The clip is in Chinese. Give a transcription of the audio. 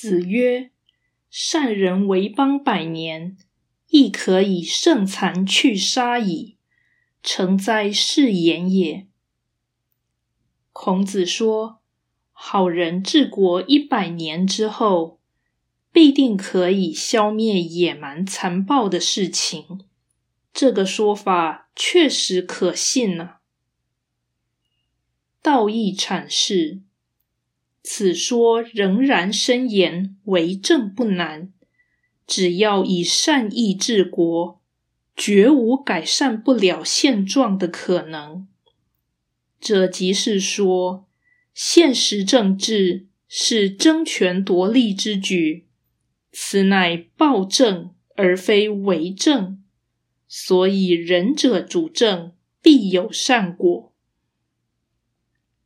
子曰：“善人为邦百年，亦可以胜残去杀矣。诚哉，是言也！”孔子说，好人治国一百年之后，必定可以消灭野蛮残暴的事情。这个说法确实可信呢。道义阐释。此说仍然深言为政不难，只要以善意治国，绝无改善不了现状的可能。这即是说，现实政治是争权夺利之举，此乃暴政而非为政，所以仁者主政必有善果。